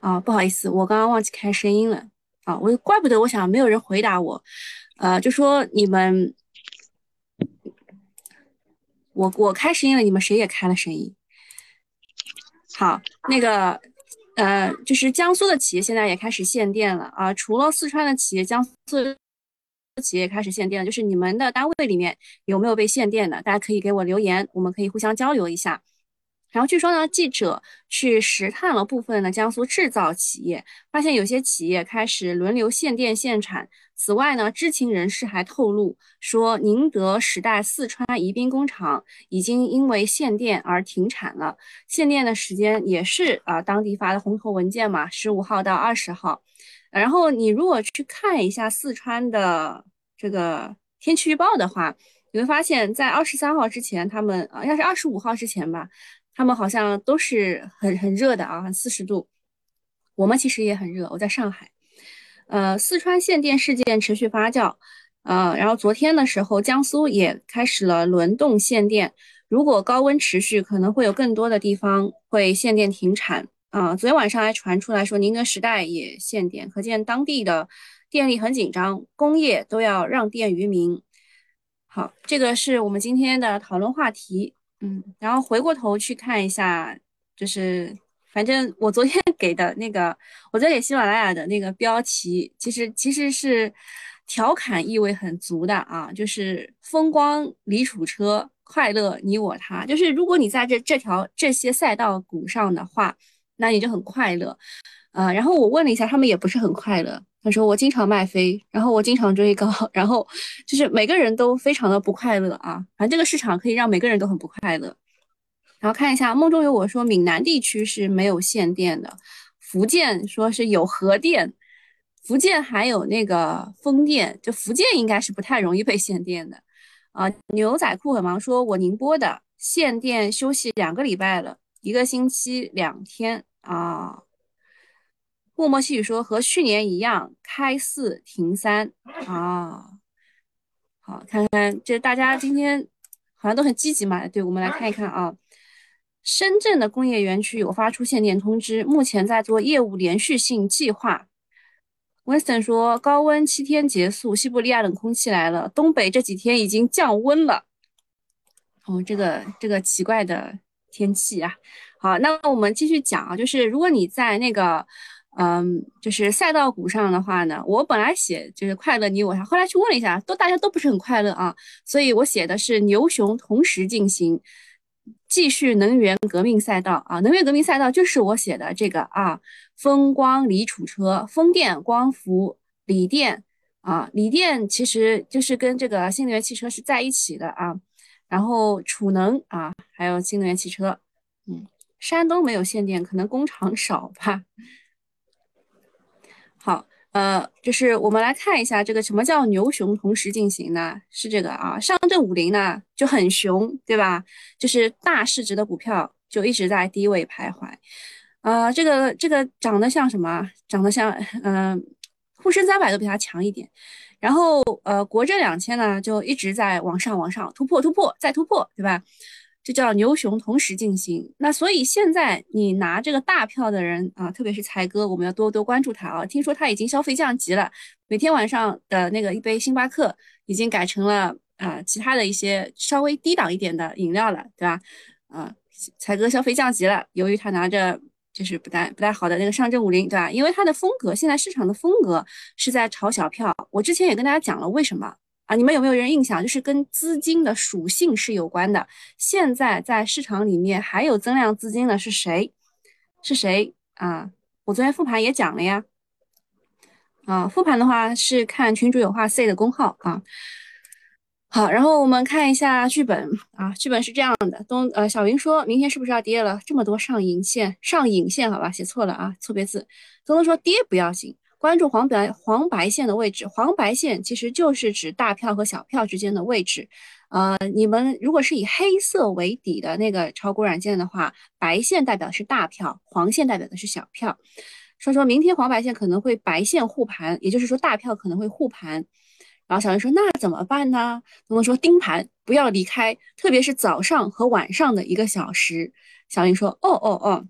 啊，不好意思，我刚刚忘记开声音了啊，我怪不得我想没有人回答我，呃，就说你们，我我开声音了，你们谁也开了声音？好，那个呃，就是江苏的企业现在也开始限电了啊，除了四川的企业，江苏的企业开始限电了，就是你们的单位里面有没有被限电的？大家可以给我留言，我们可以互相交流一下。然后据说呢，记者去实探了部分的江苏制造企业，发现有些企业开始轮流限电限产。此外呢，知情人士还透露说，宁德时代四川宜宾工厂已经因为限电而停产了。限电的时间也是啊，当地发的红头文件嘛，十五号到二十号。然后你如果去看一下四川的这个天气预报的话，你会发现在二十三号之前，他们啊，应该是二十五号之前吧。他们好像都是很很热的啊，四十度。我们其实也很热，我在上海。呃，四川限电事件持续发酵，呃，然后昨天的时候，江苏也开始了轮动限电。如果高温持续，可能会有更多的地方会限电停产啊。昨天晚上还传出来说，宁德时代也限电，可见当地的电力很紧张，工业都要让电于民。好，这个是我们今天的讨论话题。嗯，然后回过头去看一下，就是反正我昨天 给的那个，我在给喜马拉雅的那个标题，其实其实是调侃意味很足的啊，就是风光离楚车，快乐你我他。就是如果你在这这条这些赛道股上的话，那你就很快乐。呃，然后我问了一下，他们也不是很快乐。他说我经常卖飞，然后我经常追高，然后就是每个人都非常的不快乐啊。反正这个市场可以让每个人都很不快乐。然后看一下梦中有我说闽南地区是没有限电的，福建说是有核电，福建还有那个风电，就福建应该是不太容易被限电的啊。牛仔裤很忙说，我宁波的限电休息两个礼拜了，一个星期两天啊。默默细语说和去年一样，开四停三啊。好，看看这大家今天好像都很积极嘛。对，我们来看一看啊。深圳的工业园区有发出限电通知，目前在做业务连续性计划。Winston 说高温七天结束，西伯利亚冷空气来了，东北这几天已经降温了。哦，这个这个奇怪的天气啊。好，那我们继续讲啊，就是如果你在那个。嗯，就是赛道股上的话呢，我本来写就是快乐你我他，后来去问了一下，都大家都不是很快乐啊，所以我写的是牛熊同时进行，继续能源革命赛道啊，能源革命赛道就是我写的这个啊，风光锂储车、风电、光伏、锂电啊，锂电其实就是跟这个新能源汽车是在一起的啊，然后储能啊，还有新能源汽车，嗯，山东没有限电，可能工厂少吧。呃，就是我们来看一下这个什么叫牛熊同时进行呢？是这个啊，上证五零呢就很熊，对吧？就是大市值的股票就一直在低位徘徊，啊，这个这个长得像什么？长得像，嗯，沪深三百都比它强一点，然后呃，国证两千呢就一直在往上往上突破突破再突破，对吧？这叫牛熊同时进行，那所以现在你拿这个大票的人啊，特别是财哥，我们要多多关注他啊。听说他已经消费降级了，每天晚上的那个一杯星巴克已经改成了啊其他的一些稍微低档一点的饮料了，对吧？啊，财哥消费降级了，由于他拿着就是不太不太好的那个上证五零，对吧？因为他的风格，现在市场的风格是在炒小票。我之前也跟大家讲了为什么。啊，你们有没有人印象？就是跟资金的属性是有关的。现在在市场里面还有增量资金的是谁？是谁啊？我昨天复盘也讲了呀。啊，复盘的话是看群主有话 C 的公号啊。好，然后我们看一下剧本啊，剧本是这样的：东呃，小云说明天是不是要跌了？这么多上影线，上影线，好吧，写错了啊，错别字。东东说跌不要紧。关注黄白黄白线的位置，黄白线其实就是指大票和小票之间的位置。呃，你们如果是以黑色为底的那个炒股软件的话，白线代表是大票，黄线代表的是小票。说说明天黄白线可能会白线护盘，也就是说大票可能会护盘。然后小林说那怎么办呢？东东说盯盘，不要离开，特别是早上和晚上的一个小时。小林说哦哦哦。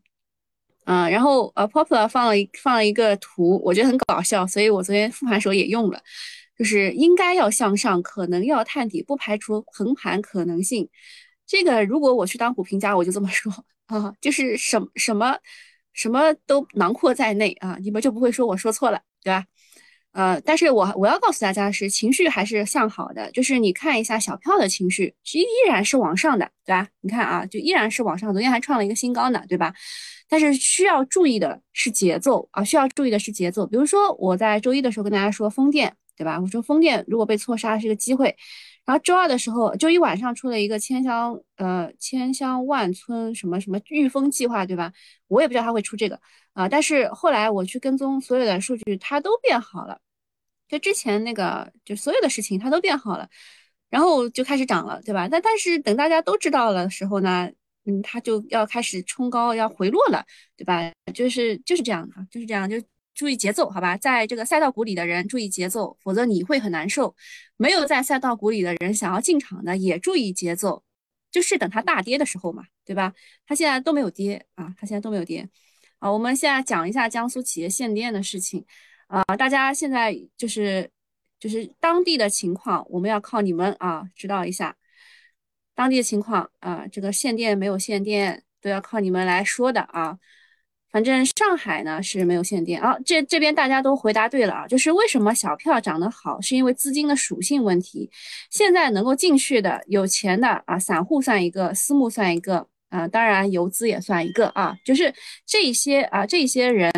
嗯，然后呃，Popular 放了一放了一个图，我觉得很搞笑，所以我昨天复盘时候也用了，就是应该要向上，可能要探底，不排除横盘可能性。这个如果我去当股评家，我就这么说啊，就是什什么什么都囊括在内啊，你们就不会说我说错了，对吧？呃，但是我我要告诉大家的是，情绪还是向好的，就是你看一下小票的情绪，是依然是往上的，对吧？你看啊，就依然是往上，昨天还创了一个新高呢，对吧？但是需要注意的是节奏啊，需要注意的是节奏。比如说我在周一的时候跟大家说风电，对吧？我说风电如果被错杀是个机会，然后周二的时候，周一晚上出了一个千香呃千香万村什么什么御风计划，对吧？我也不知道它会出这个啊，但是后来我去跟踪所有的数据，它都变好了。就之前那个，就所有的事情它都变好了，然后就开始涨了，对吧？但但是等大家都知道了的时候呢，嗯，它就要开始冲高，要回落了，对吧？就是就是这样的，就是这样，就注意节奏，好吧？在这个赛道股里的人注意节奏，否则你会很难受。没有在赛道股里的人想要进场的也注意节奏，就是等它大跌的时候嘛，对吧？它现在都没有跌啊，它现在都没有跌。好，我们现在讲一下江苏企业限电的事情。啊，大家现在就是就是当地的情况，我们要靠你们啊，知道一下当地的情况啊，这个限电没有限电都要靠你们来说的啊。反正上海呢是没有限电啊，这这边大家都回答对了啊，就是为什么小票涨得好，是因为资金的属性问题。现在能够进去的有钱的啊，散户算一个，私募算一个啊，当然游资也算一个啊，就是这些啊这些人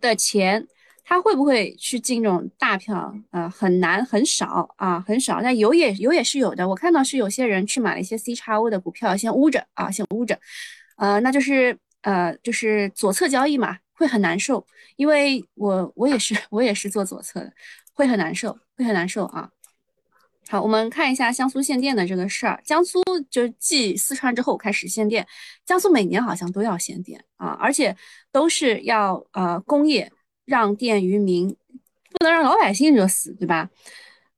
的钱。他会不会去进这种大票？呃，很难，很少啊，很少。那有也有也是有的。我看到是有些人去买了一些 C 叉 O 的股票，先捂着啊，先捂着。呃，那就是呃，就是左侧交易嘛，会很难受。因为我我也是 我也是做左侧的，会很难受，会很难受啊。好，我们看一下江苏限电的这个事儿。江苏就继四川之后开始限电，江苏每年好像都要限电啊，而且都是要呃工业。让电于民，不能让老百姓热死，对吧？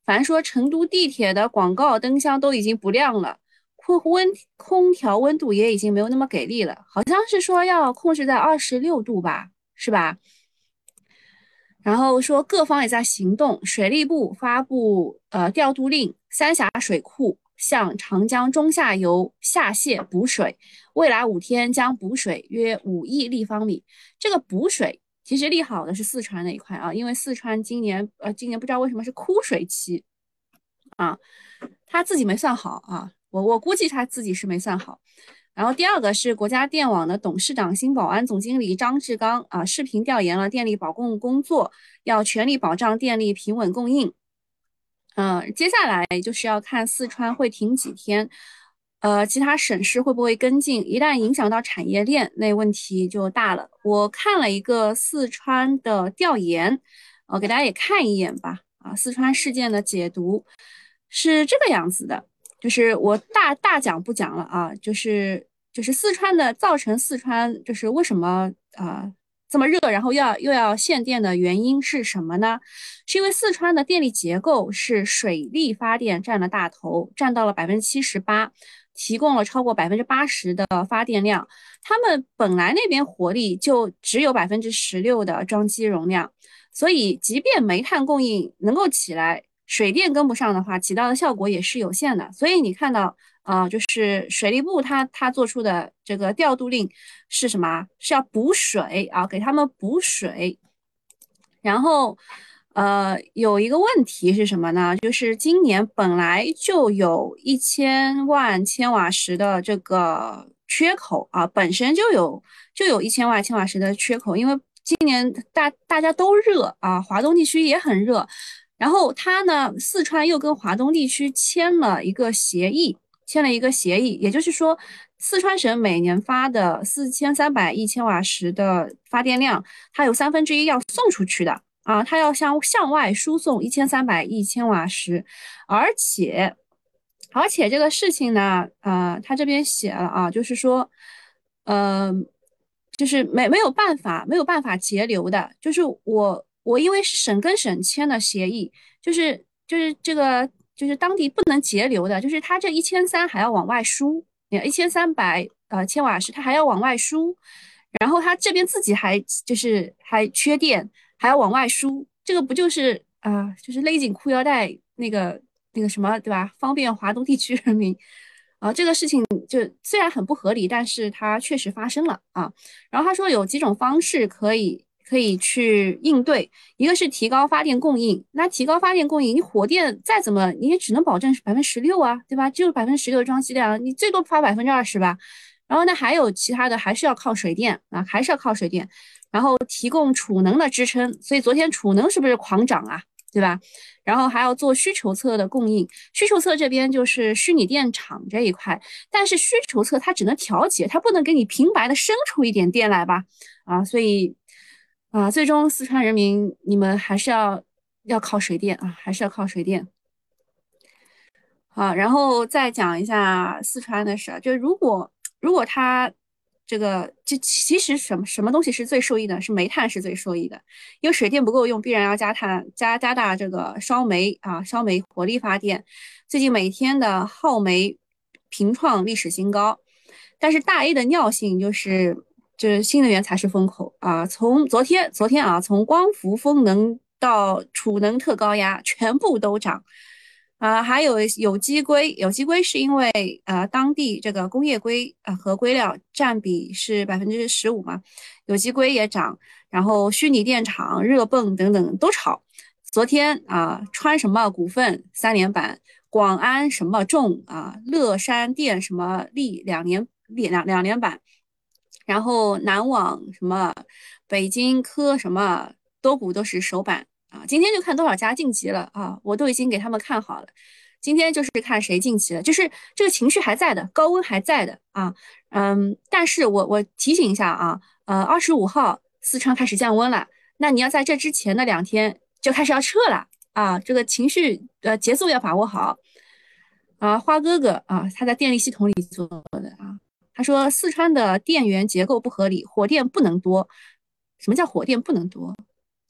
凡说成都地铁的广告灯箱都已经不亮了，空温空调温度也已经没有那么给力了，好像是说要控制在二十六度吧，是吧？然后说各方也在行动，水利部发布呃调度令，三峡水库向长江中下游下泄补水，未来五天将补水约五亿立方米，这个补水。其实利好的是四川那一块啊，因为四川今年呃今年不知道为什么是枯水期啊，他自己没算好啊，我我估计他自己是没算好。然后第二个是国家电网的董事长、新保安总经理张志刚啊，视频调研了电力保供工作，要全力保障电力平稳供应。嗯，接下来就是要看四川会停几天。呃，其他省市会不会跟进？一旦影响到产业链，那问题就大了。我看了一个四川的调研，我给大家也看一眼吧。啊，四川事件的解读是这个样子的，就是我大大讲不讲了啊，就是就是四川的造成四川就是为什么啊这么热，然后要又要限电的原因是什么呢？是因为四川的电力结构是水力发电占了大头，占到了百分之七十八。提供了超过百分之八十的发电量，他们本来那边火力就只有百分之十六的装机容量，所以即便煤炭供应能够起来，水电跟不上的话，起到的效果也是有限的。所以你看到啊，就是水利部他他做出的这个调度令是什么？是要补水啊，给他们补水，然后。呃，有一个问题是什么呢？就是今年本来就有一千万千瓦时的这个缺口啊，本身就有就有一千万千瓦时的缺口，因为今年大大家都热啊，华东地区也很热，然后它呢，四川又跟华东地区签了一个协议，签了一个协议，也就是说，四川省每年发的四千三百亿千瓦时的发电量，它有三分之一要送出去的。啊，它要向向外输送一千三百亿千瓦时，而且，而且这个事情呢，呃，他这边写了啊，就是说，呃，就是没没有办法，没有办法节流的，就是我我因为是省跟省签的协议，就是就是这个就是当地不能节流的，就是它这一千三还要往外输，一千三百呃千瓦时它还要往外输。然后它这边自己还就是还缺电，还要往外输，这个不就是啊，就是勒紧裤腰带那个那个什么，对吧？方便华东地区人民啊，这个事情就虽然很不合理，但是它确实发生了啊。然后他说有几种方式可以可以去应对，一个是提高发电供应，那提高发电供应，你火电再怎么你也只能保证百分之十六啊，对吧？就是百分之十六的装机量，你最多发百分之二十吧。然后呢，还有其他的，还是要靠水电啊，还是要靠水电，然后提供储能的支撑。所以昨天储能是不是狂涨啊？对吧？然后还要做需求侧的供应，需求侧这边就是虚拟电厂这一块，但是需求侧它只能调节，它不能给你平白的生出一点电来吧？啊，所以啊，最终四川人民你们还是要要靠水电啊，还是要靠水电。好，然后再讲一下四川的事，就如果。如果它这个就其实什么什么东西是最受益的？是煤炭是最受益的，因为水电不够用，必然要加碳加加大这个烧煤啊，烧煤火力发电。最近每天的耗煤频创历史新高，但是大 A 的尿性就是就是新能源才是风口啊！从昨天昨天啊，从光伏、风能到储能特高压，全部都涨。啊，还有有机硅，有机硅是因为呃当地这个工业硅啊和硅料占比是百分之十五嘛，有机硅也涨，然后虚拟电厂、热泵等等都炒。昨天啊，川什么股份三连板，广安什么重啊，乐山电什么力两连两两连板，然后南网什么，北京科什么多股都是首板。啊，今天就看多少家晋级了啊！我都已经给他们看好了，今天就是看谁晋级了，就是这个情绪还在的，高温还在的啊，嗯，但是我我提醒一下啊，呃，二十五号四川开始降温了，那你要在这之前的两天就开始要撤了啊，这个情绪呃节奏要把握好啊。花哥哥啊，他在电力系统里做的啊，他说四川的电源结构不合理，火电不能多。什么叫火电不能多？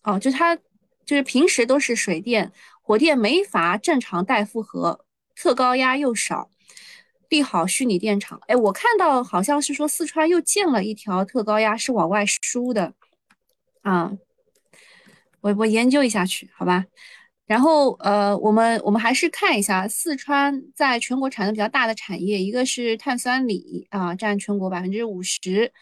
哦，就是他。就是平时都是水电、火电没法正常带负荷，特高压又少，利好虚拟电厂。哎，我看到好像是说四川又建了一条特高压是往外输的，啊，我我研究一下去，好吧。然后呃，我们我们还是看一下四川在全国产能比较大的产业，一个是碳酸锂啊，占全国百分之五十。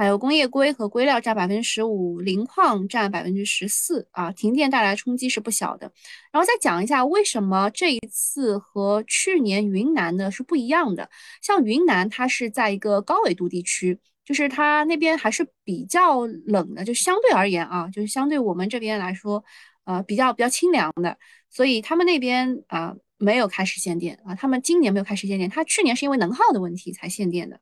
还有工业硅和硅料占百分之十五，磷矿占百分之十四啊，停电带来冲击是不小的。然后再讲一下为什么这一次和去年云南的是不一样的。像云南，它是在一个高纬度地区，就是它那边还是比较冷的，就相对而言啊，就是相对我们这边来说，呃，比较比较清凉的，所以他们那边啊没有开始限电啊，他们今年没有开始限电，他去年是因为能耗的问题才限电的。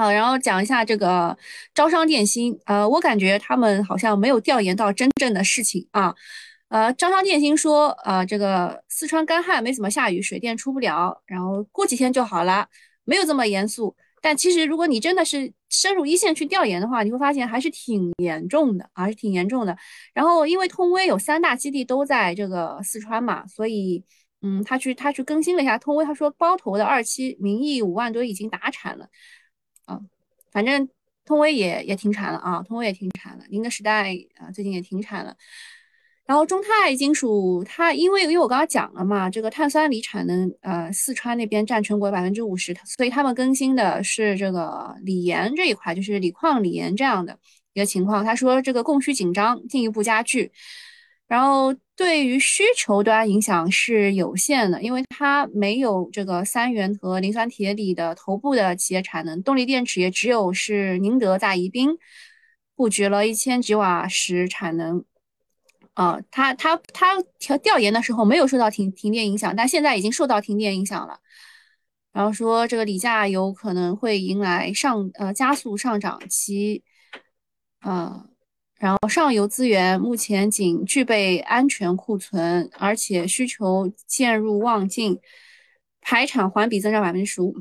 好，然后讲一下这个招商电信，呃，我感觉他们好像没有调研到真正的事情啊。呃，招商电信说，呃，这个四川干旱没怎么下雨，水电出不了，然后过几天就好了，没有这么严肃。但其实如果你真的是深入一线去调研的话，你会发现还是挺严重的，还是挺严重的。然后因为通威有三大基地都在这个四川嘛，所以，嗯，他去他去更新了一下通威，他说包头的二期名义五万吨已经达产了。反正通威也也停产了啊，通威也停产了，宁德时代啊最近也停产了。然后中泰金属它因为因为我刚刚讲了嘛，这个碳酸锂产能呃四川那边占全国百分之五十，所以他们更新的是这个锂盐这一块，就是锂矿锂盐这样的一个情况。他说这个供需紧张进一步加剧。然后对于需求端影响是有限的，因为它没有这个三元和磷酸铁锂的头部的企业产能，动力电池也只有是宁德在宜宾布局了一千吉瓦时产能，啊，他他他调调研的时候没有受到停停电影响，但现在已经受到停电影响了。然后说这个锂价有可能会迎来上呃加速上涨期，啊。然后上游资源目前仅具备安全库存，而且需求渐入旺季，排产环比增长百分之十五，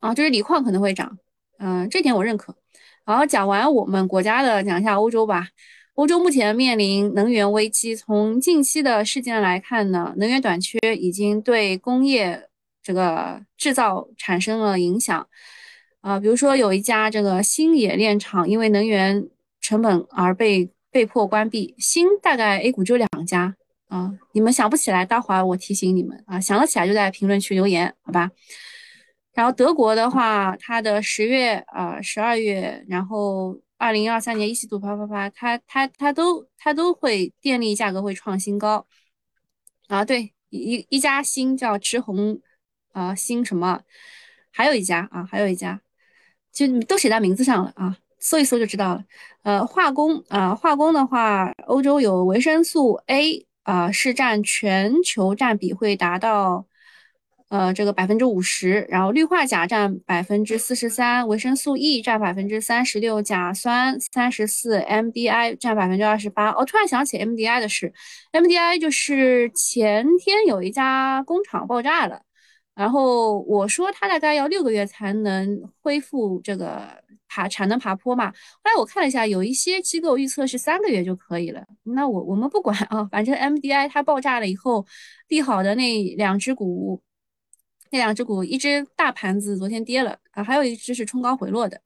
啊，就是锂矿可能会涨，嗯，这点我认可。好，讲完我们国家的，讲一下欧洲吧。欧洲目前面临能源危机，从近期的事件来看呢，能源短缺已经对工业这个制造产生了影响。啊，比如说有一家这个新冶炼厂，因为能源成本而被被迫关闭。新大概 A 股就两家啊，你们想不起来，待会儿我提醒你们啊，想得起来就在评论区留言，好吧？然后德国的话，它的十月啊、十二月，然后二零二三年一季度啪啪啪，它它它都它都会电力价格会创新高啊。对，一一家新叫直红啊，新什么？还有一家啊，还有一家。就都写在名字上了啊，搜一搜就知道了。呃，化工啊，化工的话，欧洲有维生素 A 啊，是占全球占比会达到呃这个百分之五十，然后氯化钾占百分之四十三，维生素 E 占百分之三十六，甲酸三十四，MDI 占百分之二十八。我突然想起 MDI 的事，MDI 就是前天有一家工厂爆炸了。然后我说它大概要六个月才能恢复这个爬产能爬坡嘛。后来我看了一下，有一些机构预测是三个月就可以了。那我我们不管啊，反正 MDI 它爆炸了以后，利好的那两只股，那两只股一只大盘子昨天跌了啊，还有一只是冲高回落的。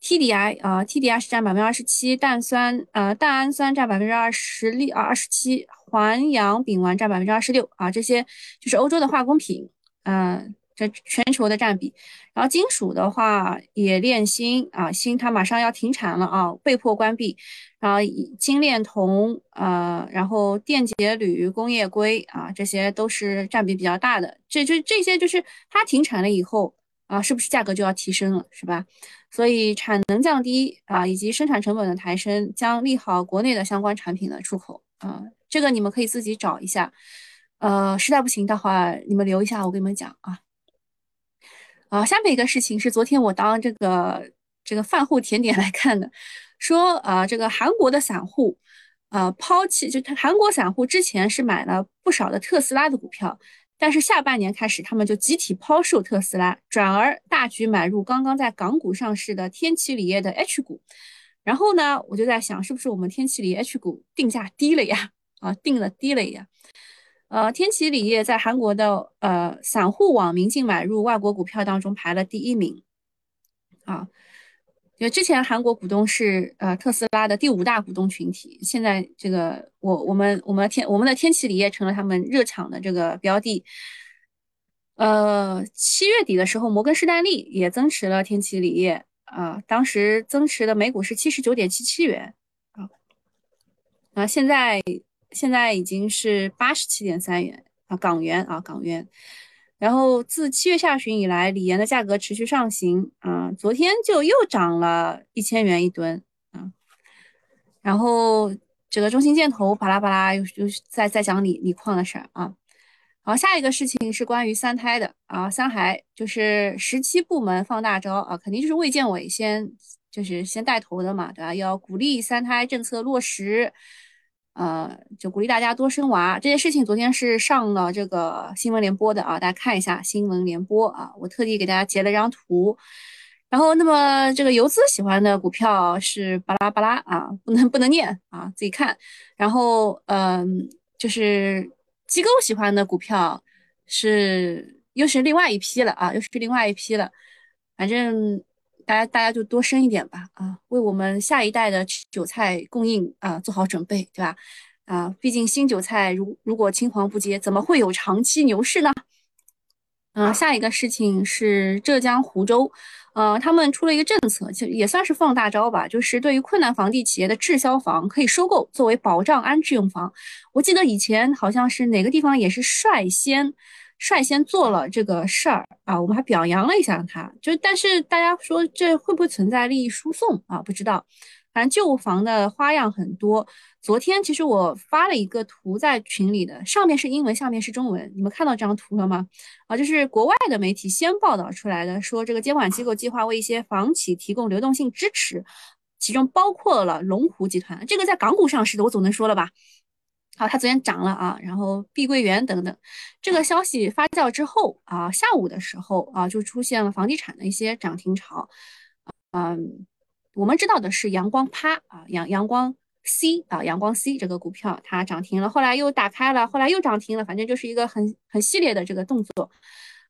TDI 啊，TDI 是占百分之二十七，氮酸呃氮氨酸占百分之二十六啊二十七，环氧丙烷占百分之二十六啊，这些就是欧洲的化工品。嗯，这全球的占比，然后金属的话，冶炼锌啊，锌它马上要停产了啊，被迫关闭。然后精炼铜啊，然后电解铝、工业硅啊，这些都是占比比较大的。这就这些就是它停产了以后啊，是不是价格就要提升了，是吧？所以产能降低啊，以及生产成本的抬升，将利好国内的相关产品的出口啊。这个你们可以自己找一下。呃，实在不行的话，你们留一下，我跟你们讲啊。啊，下面一个事情是昨天我当这个这个饭后甜点来看的，说啊，这个韩国的散户啊抛弃，就他韩国散户之前是买了不少的特斯拉的股票，但是下半年开始他们就集体抛售特斯拉，转而大举买入刚刚在港股上市的天齐锂业的 H 股。然后呢，我就在想，是不是我们天齐锂 H 股定价低了呀？啊，定了低了呀？呃，天齐锂业在韩国的呃散户网民净买入外国股票当中排了第一名，啊，因为之前韩国股东是呃特斯拉的第五大股东群体，现在这个我我们我们天我们的天齐锂业成了他们热场的这个标的。呃，七月底的时候，摩根士丹利也增持了天齐锂业啊，当时增持的每股是七十九点七七元啊，啊，现在。现在已经是八十七点三元啊港元啊港元，然后自七月下旬以来，锂盐的价格持续上行啊，昨天就又涨了一千元一吨啊，然后这个中芯建投巴拉巴拉又又在在讲锂锂矿的事儿啊，好，下一个事情是关于三胎的啊，三孩就是十七部门放大招啊，肯定就是卫健委先就是先带头的嘛，对吧？要鼓励三胎政策落实。呃，就鼓励大家多生娃这件事情，昨天是上了这个新闻联播的啊，大家看一下新闻联播啊，我特地给大家截了张图。然后，那么这个游资喜欢的股票是巴拉巴拉啊，不能不能念啊，自己看。然后，嗯，就是机构喜欢的股票是又是另外一批了啊，又是另外一批了，反正。大家大家就多生一点吧，啊，为我们下一代的韭菜供应啊做好准备，对吧？啊，毕竟新韭菜如如果青黄不接，怎么会有长期牛市呢？嗯，下一个事情是浙江湖州，呃，他们出了一个政策，就也算是放大招吧，就是对于困难房地企业的滞销房可以收购作为保障安置用房。我记得以前好像是哪个地方也是率先。率先做了这个事儿啊，我们还表扬了一下他。就但是大家说这会不会存在利益输送啊？不知道。反正旧房的花样很多。昨天其实我发了一个图在群里的，上面是英文，下面是中文。你们看到这张图了吗？啊，就是国外的媒体先报道出来的，说这个监管机构计划为一些房企提供流动性支持，其中包括了龙湖集团。这个在港股上市的，我总能说了吧？好，它昨天涨了啊，然后碧桂园等等，这个消息发酵之后啊，下午的时候啊，就出现了房地产的一些涨停潮。嗯，我们知道的是阳光趴啊，阳阳光 C 啊，阳光 C 这个股票它涨停了，后来又打开了，后来又涨停了，反正就是一个很很系列的这个动作。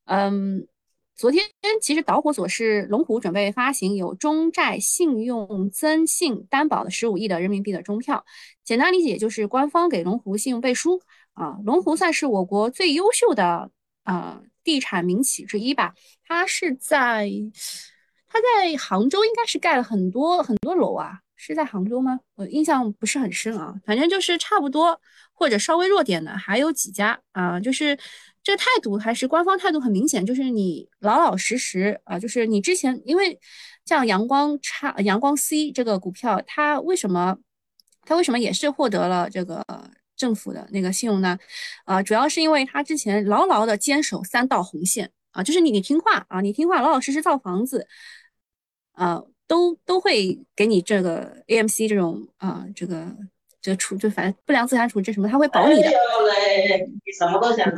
嗯，昨天其实导火索是龙湖准备发行有中债信用增信担保的十五亿的人民币的中票，简单理解就是官方给龙湖信用背书啊。龙湖算是我国最优秀的呃地产民企之一吧，它是在它在杭州应该是盖了很多很多楼啊，是在杭州吗？我印象不是很深啊，反正就是差不多或者稍微弱点的还有几家啊，就是。这个态度还是官方态度很明显，就是你老老实实啊，就是你之前因为像阳光差阳光 C 这个股票，它为什么它为什么也是获得了这个政府的那个信用呢？啊，主要是因为它之前牢牢的坚守三道红线啊，就是你你听话啊，你听话老老实实造房子，啊，都都会给你这个 AMC 这种啊这个。这处就反正不良资产处置什么，他会保你的。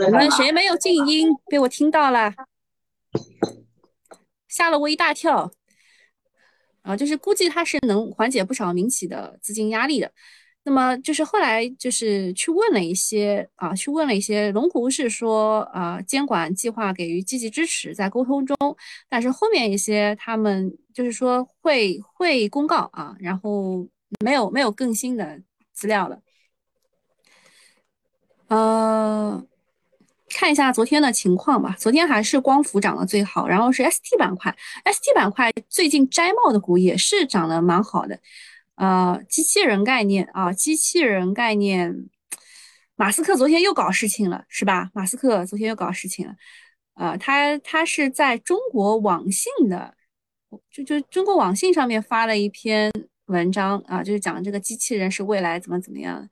你们谁没有静音？被我听到了，吓了我一大跳。啊，就是估计他是能缓解不少民企的资金压力的。那么就是后来就是去问了一些啊，去问了一些龙湖是说啊，监管计划给予积极支持，在沟通中。但是后面一些他们就是说会会公告啊，然后没有没有更新的。资料了，呃，看一下昨天的情况吧。昨天还是光伏涨得最好，然后是 ST 板块，ST 板块最近摘帽的股也是涨得蛮好的。呃，机器人概念啊，机器人概念，马斯克昨天又搞事情了，是吧？马斯克昨天又搞事情了。呃，他他是在中国网信的，就就中国网信上面发了一篇。文章啊，就是讲这个机器人是未来怎么怎么样。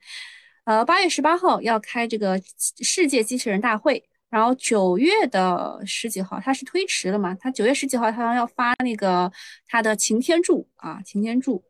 呃，八月十八号要开这个世界机器人大会，然后九月的十几号他是推迟了嘛？他九月十几号他要发那个他的擎天柱啊，擎天柱。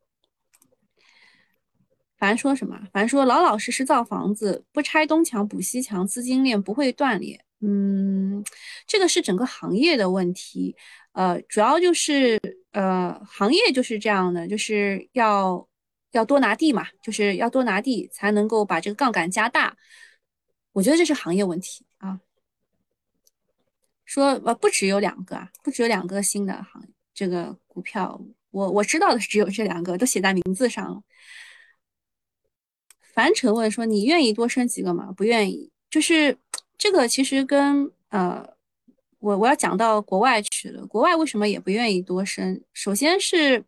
反正说什么，反正说老老实实造房子，不拆东墙补西墙，资金链不会断裂。嗯，这个是整个行业的问题。呃，主要就是呃，行业就是这样的，就是要要多拿地嘛，就是要多拿地才能够把这个杠杆加大。我觉得这是行业问题啊。说呃，不只有两个啊，不只有两个新的行这个股票，我我知道的只有这两个，都写在名字上了。樊晨问说：“你愿意多生几个吗？”不愿意，就是这个其实跟呃。我我要讲到国外去了，国外为什么也不愿意多生？首先是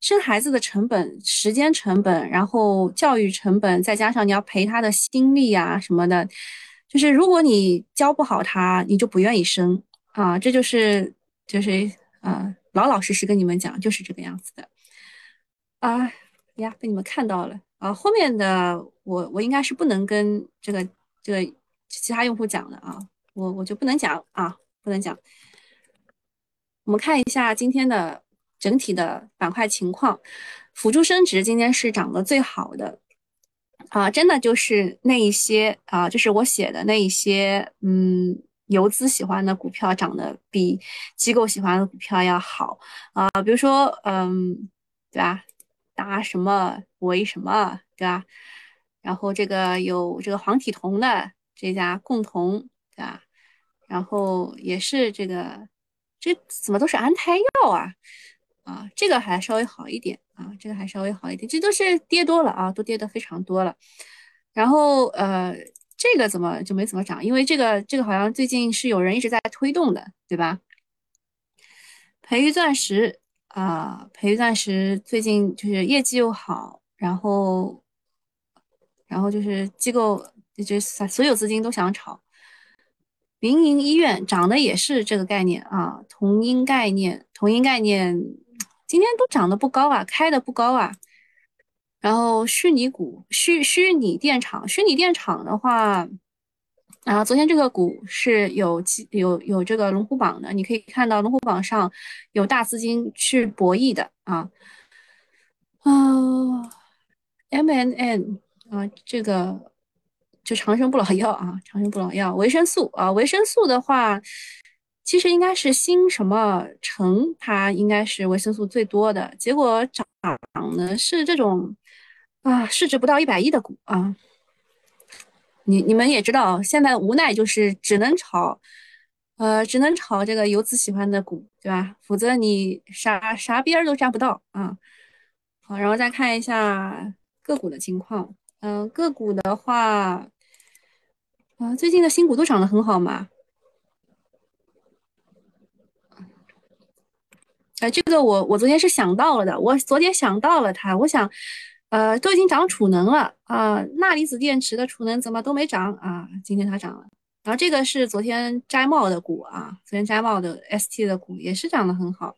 生孩子的成本、时间成本，然后教育成本，再加上你要陪他的心力啊什么的，就是如果你教不好他，你就不愿意生啊，这就是就是啊，老老实实跟你们讲，就是这个样子的啊呀，被你们看到了啊，后面的我我应该是不能跟这个这个其他用户讲的啊，我我就不能讲啊。不能讲。我们看一下今天的整体的板块情况，辅助生殖今天是涨得最好的啊，真的就是那一些啊，就是我写的那一些，嗯，游资喜欢的股票涨得比机构喜欢的股票要好啊，比如说，嗯，对吧？达什么为什么，对吧？然后这个有这个黄体酮的这家共同，对吧？然后也是这个，这怎么都是安胎药啊？啊，这个还稍微好一点啊，这个还稍微好一点，这都是跌多了啊，都跌得非常多了。然后呃，这个怎么就没怎么涨？因为这个这个好像最近是有人一直在推动的，对吧？培育钻石啊，培育钻石最近就是业绩又好，然后然后就是机构就是所有资金都想炒。民营医院涨的也是这个概念啊，同音概念，同音概念今天都涨得不高啊，开的不高啊。然后虚拟股、虚虚拟电厂、虚拟电厂的话，啊，昨天这个股是有有有这个龙虎榜的，你可以看到龙虎榜上有大资金去博弈的啊。啊，M N N 啊，这个。就长生不老药啊，长生不老药，维生素啊，维生素的话，其实应该是新什么成，它应该是维生素最多的，结果涨的是这种啊，市值不到一百亿的股啊。你你们也知道，现在无奈就是只能炒呃，只能炒这个游资喜欢的股，对吧？否则你啥啥边儿都沾不到啊。好，然后再看一下个股的情况。嗯，个股的话，啊，最近的新股都涨得很好嘛。呃，这个我我昨天是想到了的，我昨天想到了它，我想，呃，都已经涨储能了啊，钠离子电池的储能怎么都没涨啊？今天它涨了。然后这个是昨天摘帽的股啊，昨天摘帽的 ST 的股也是涨得很好。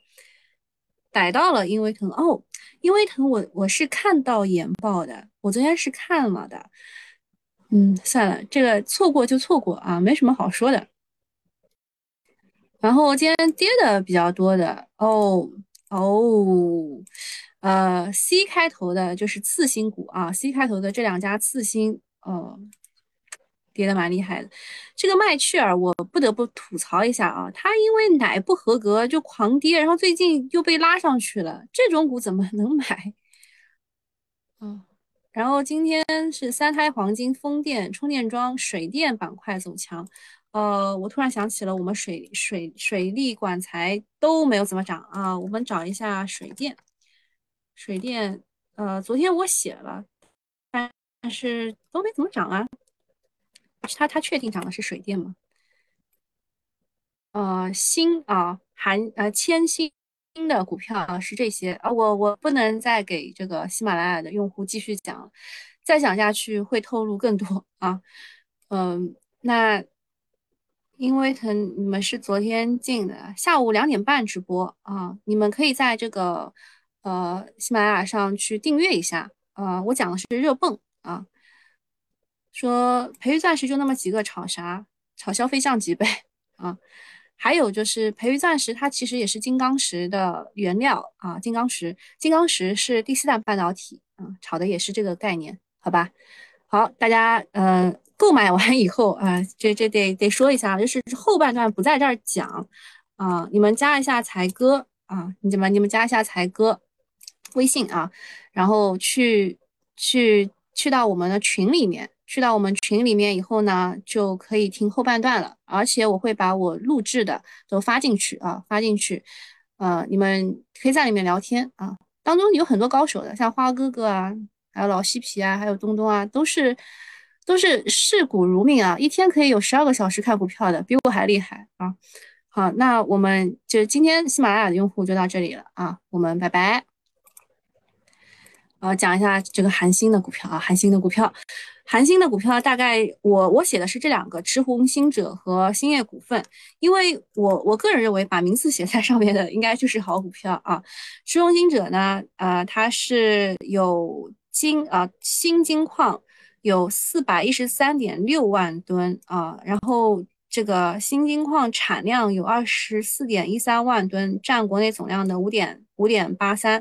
逮到了英威腾哦，英威腾我我是看到研报的，我昨天是看了的。嗯，算了，这个错过就错过啊，没什么好说的。然后今天跌的比较多的哦哦，呃，C 开头的就是次新股啊，C 开头的这两家次新哦，跌的蛮厉害的。这个麦趣尔我不得不吐槽一下啊，它因为奶不合格就狂跌，然后最近又被拉上去了，这种股怎么能买？嗯，然后今天是三胎黄金、风电、充电桩、水电板块走强。呃，我突然想起了，我们水水水利管材都没有怎么涨啊。我们找一下水电，水电，呃，昨天我写了，但是都没怎么涨啊。他他确定涨的是水电吗？呃，新啊，含呃千新的股票啊是这些啊。我我不能再给这个喜马拉雅的用户继续讲，再讲下去会透露更多啊。嗯，那。因为腾，你们是昨天进的，下午两点半直播啊，你们可以在这个呃喜马拉雅上去订阅一下啊。我讲的是热泵啊，说培育钻石就那么几个，炒啥？炒消费降级呗 啊。还有就是培育钻石，它其实也是金刚石的原料啊。金刚石，金刚石是第四代半导体啊，炒的也是这个概念，好吧？好，大家嗯。购买完以后啊，这这得得说一下，就是后半段不在这儿讲啊，你们加一下才哥啊，你们你们加一下才哥微信啊，然后去去去到我们的群里面，去到我们群里面以后呢，就可以听后半段了，而且我会把我录制的都发进去啊，发进去，呃，你们可以在里面聊天啊，当中有很多高手的，像花哥哥啊，还有老西皮啊，还有东东啊，都是。都是视股如命啊，一天可以有十二个小时看股票的，比我还厉害啊！好，那我们就今天喜马拉雅的用户就到这里了啊，我们拜拜。呃，讲一下这个韩星的股票啊，韩星的股票，韩星的股票大概我我写的是这两个，赤红星者和兴业股份，因为我我个人认为把名字写在上面的应该就是好股票啊。赤红星者呢，呃，它是有金啊新金矿。有四百一十三点六万吨啊，然后这个新金矿产量有二十四点一三万吨，占国内总量的五点五点八三。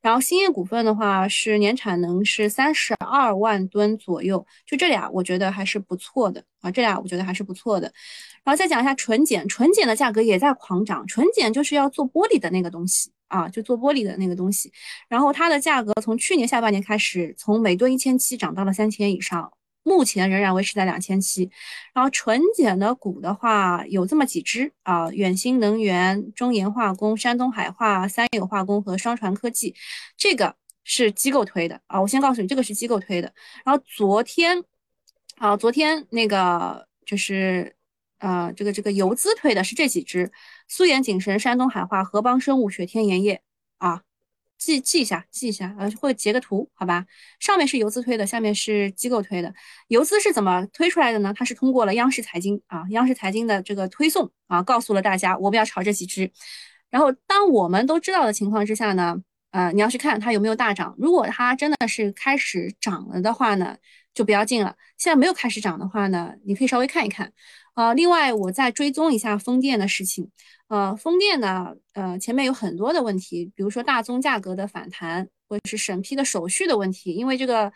然后兴业股份的话是年产能是三十二万吨左右，就这俩我觉得还是不错的啊，这俩我觉得还是不错的。然后再讲一下纯碱，纯碱的价格也在狂涨，纯碱就是要做玻璃的那个东西。啊，就做玻璃的那个东西，然后它的价格从去年下半年开始，从每吨一千七涨到了三千以上，目前仍然维持在两千七。然后纯碱的股的话，有这么几只啊，远星能源、中研化工、山东海化、三友化工和双传科技，这个是机构推的啊。我先告诉你，这个是机构推的。然后昨天啊，昨天那个就是。呃，这个这个游资推的是这几只：苏盐、景神、山东海化、合邦生物、雪天盐业啊，记记一下，记一下，呃，或者截个图，好吧？上面是游资推的，下面是机构推的。游资是怎么推出来的呢？它是通过了央视财经啊，央视财经的这个推送啊，告诉了大家我们要炒这几只。然后当我们都知道的情况之下呢，呃，你要去看它有没有大涨。如果它真的是开始涨了的话呢，就不要进了。现在没有开始涨的话呢，你可以稍微看一看。呃，另外我再追踪一下风电的事情。呃，风电呢，呃，前面有很多的问题，比如说大宗价格的反弹，或者是审批的手续的问题。因为这个，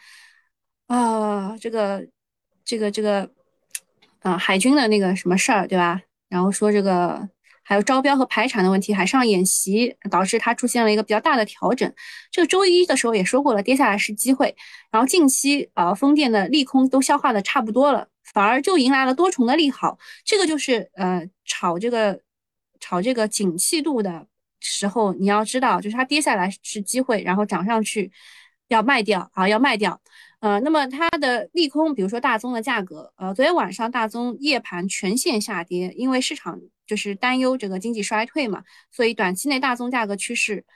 啊，这个，这个，这个，啊，海军的那个什么事儿，对吧？然后说这个还有招标和排产的问题，海上演习导致它出现了一个比较大的调整。这个周一的时候也说过了，跌下来是机会。然后近期啊，风电的利空都消化的差不多了，反而就迎来了多重的利好。这个就是呃炒这个炒这个景气度的时候，你要知道，就是它跌下来是机会，然后涨上去要卖掉啊，要卖掉。呃，那么它的利空，比如说大宗的价格，呃，昨天晚上大宗夜盘全线下跌，因为市场就是担忧这个经济衰退嘛，所以短期内大宗价格趋势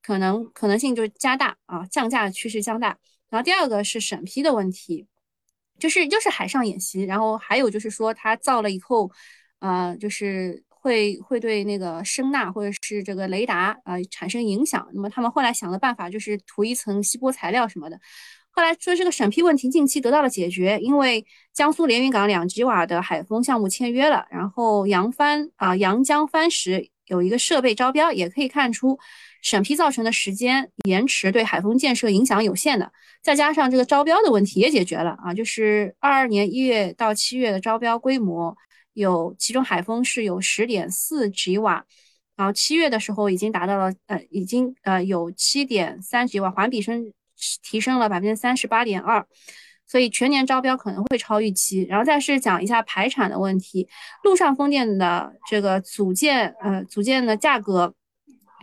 可能可能性就加大啊，降价的趋势加大。然后第二个是审批的问题，就是就是海上演习，然后还有就是说它造了以后，呃，就是会会对那个声呐或者是这个雷达啊产生影响。那么他们后来想的办法就是涂一层锡箔材料什么的。后来说这个审批问题近期得到了解决，因为江苏连云港两吉瓦的海风项目签约了，然后扬帆啊扬江帆石有一个设备招标，也可以看出审批造成的时间延迟对海风建设影响有限的，再加上这个招标的问题也解决了啊，就是二二年一月到七月的招标规模有，其中海风是有十点四吉瓦，然后七月的时候已经达到了呃已经呃有七点三吉瓦，环比升。提升了百分之三十八点二，所以全年招标可能会超预期。然后再是讲一下排产的问题，陆上风电的这个组件，呃，组件的价格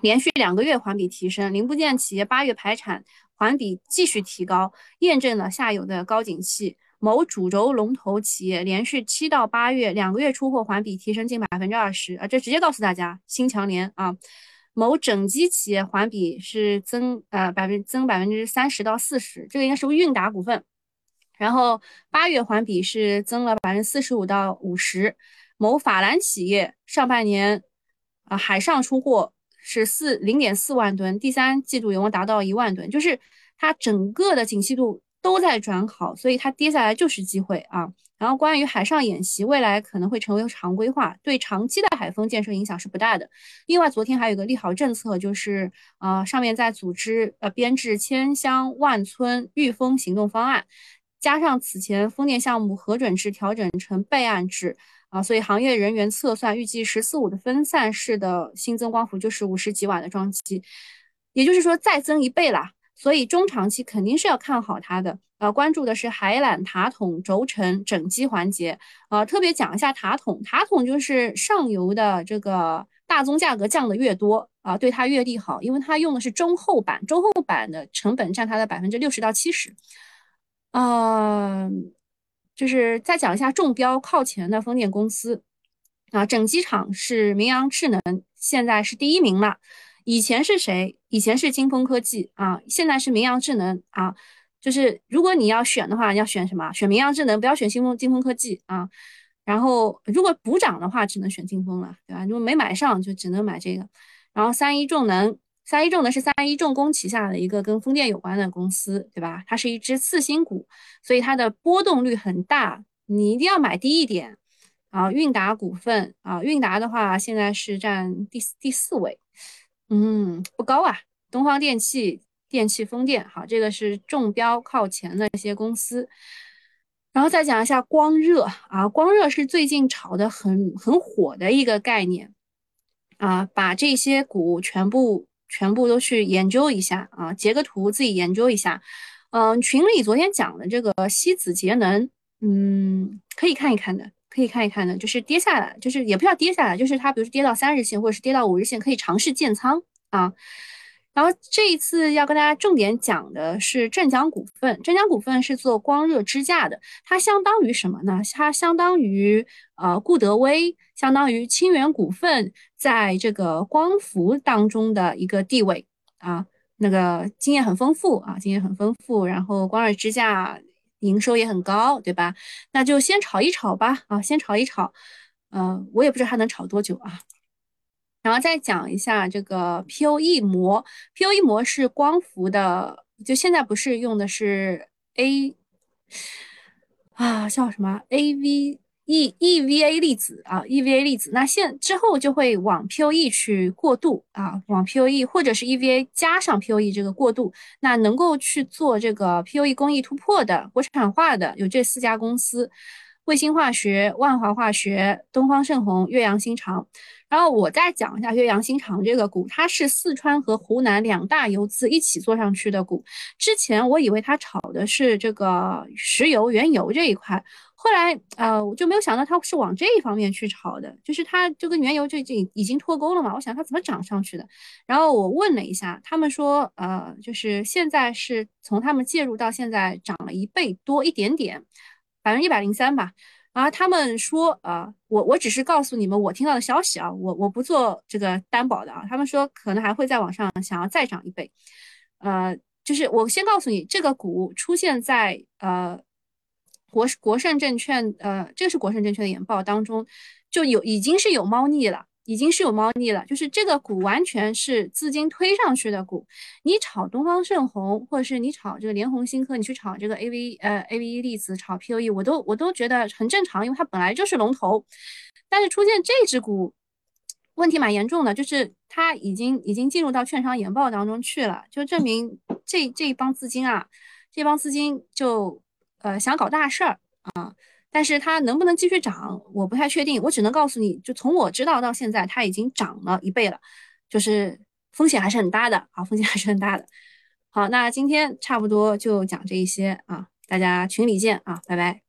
连续两个月环比提升，零部件企业八月排产环比继续提高，验证了下游的高景气。某主轴龙头企业连续七到八月两个月出货环比提升近百分之二十，啊，这直接告诉大家，新强联啊。某整机企业环比是增呃百分增百分之三十到四十，这个应该是韵达股份。然后八月环比是增了百分之四十五到五十。某法兰企业上半年啊海上出货是四零点四万吨，第三季度有望达到一万吨，就是它整个的景气度都在转好，所以它跌下来就是机会啊。然后关于海上演习，未来可能会成为常规化，对长期的海风建设影响是不大的。另外，昨天还有个利好政策，就是呃，上面在组织呃编制千乡万村御风行动方案，加上此前风电项目核准制调整成备案制啊，所以行业人员测算，预计“十四五”的分散式的新增光伏就是五十几瓦的装机，也就是说再增一倍啦。所以中长期肯定是要看好它的。呃，关注的是海缆、塔筒、轴承、整机环节。呃，特别讲一下塔筒，塔筒就是上游的这个大宗价格降的越多啊，对它越利好，因为它用的是中厚板，中厚板的成本占它的百分之六十到七十。嗯，就是再讲一下中标靠前的风电公司啊，整机厂是明阳智能，现在是第一名了。以前是谁？以前是金风科技啊，现在是明阳智能啊。就是如果你要选的话，要选什么？选明阳智能，不要选新风金风科技啊。然后如果补涨的话，只能选金风了，对吧？如果没买上，就只能买这个。然后三一重能，三一重能是三一重工旗下的一个跟风电有关的公司，对吧？它是一只次新股，所以它的波动率很大，你一定要买低一点啊。韵达股份啊，韵达的话现在是占第第四位，嗯，不高啊。东方电气。电气风电，好，这个是中标靠前的一些公司，然后再讲一下光热啊，光热是最近炒的很很火的一个概念啊，把这些股全部全部都去研究一下啊，截个图自己研究一下，嗯，群里昨天讲的这个西子节能，嗯，可以看一看的，可以看一看的，就是跌下来，就是也不要跌下来，就是它比如说跌到三日线或者是跌到五日线，可以尝试建仓啊。然后这一次要跟大家重点讲的是镇江股份。镇江股份是做光热支架的，它相当于什么呢？它相当于呃固德威，相当于清源股份在这个光伏当中的一个地位啊。那个经验很丰富啊，经验很丰富。然后光热支架营收也很高，对吧？那就先炒一炒吧啊，先炒一炒。呃，我也不知道它能炒多久啊。然后再讲一下这个 POE 膜，POE 膜是光伏的，就现在不是用的是 A 啊，叫什么 AV E EVA 粒子啊，EVA 粒子，那现之后就会往 POE 去过渡啊，往 POE 或者是 EVA 加上 POE 这个过渡，那能够去做这个 POE 工艺突破的国产化的有这四家公司。卫星化学、万华化学、东方盛虹、岳阳新长。然后我再讲一下岳阳新长这个股，它是四川和湖南两大游资一起做上去的股。之前我以为它炒的是这个石油、原油这一块，后来呃我就没有想到它是往这一方面去炒的，就是它就跟原油就已经已经脱钩了嘛。我想它怎么涨上去的？然后我问了一下，他们说呃就是现在是从他们介入到现在涨了一倍多一点点，百分之一百零三吧。然后他们说，呃，我我只是告诉你们我听到的消息啊，我我不做这个担保的啊。他们说可能还会再往上，想要再涨一倍，呃，就是我先告诉你，这个股出现在呃国国盛证券，呃，这个是国盛证券的研报当中，就有已经是有猫腻了。已经是有猫腻了，就是这个股完全是资金推上去的股。你炒东方盛虹，或者是你炒这个联虹新科，你去炒这个 A V 呃 A V E 粒子，炒 P O E，我都我都觉得很正常，因为它本来就是龙头。但是出现这只股，问题蛮严重的，就是它已经已经进入到券商研报当中去了，就证明这这一帮资金啊，这帮资金就呃想搞大事儿啊。但是它能不能继续涨，我不太确定。我只能告诉你，就从我知道到现在，它已经涨了一倍了，就是风险还是很大的啊，风险还是很大的。好，那今天差不多就讲这一些啊，大家群里见啊，拜拜。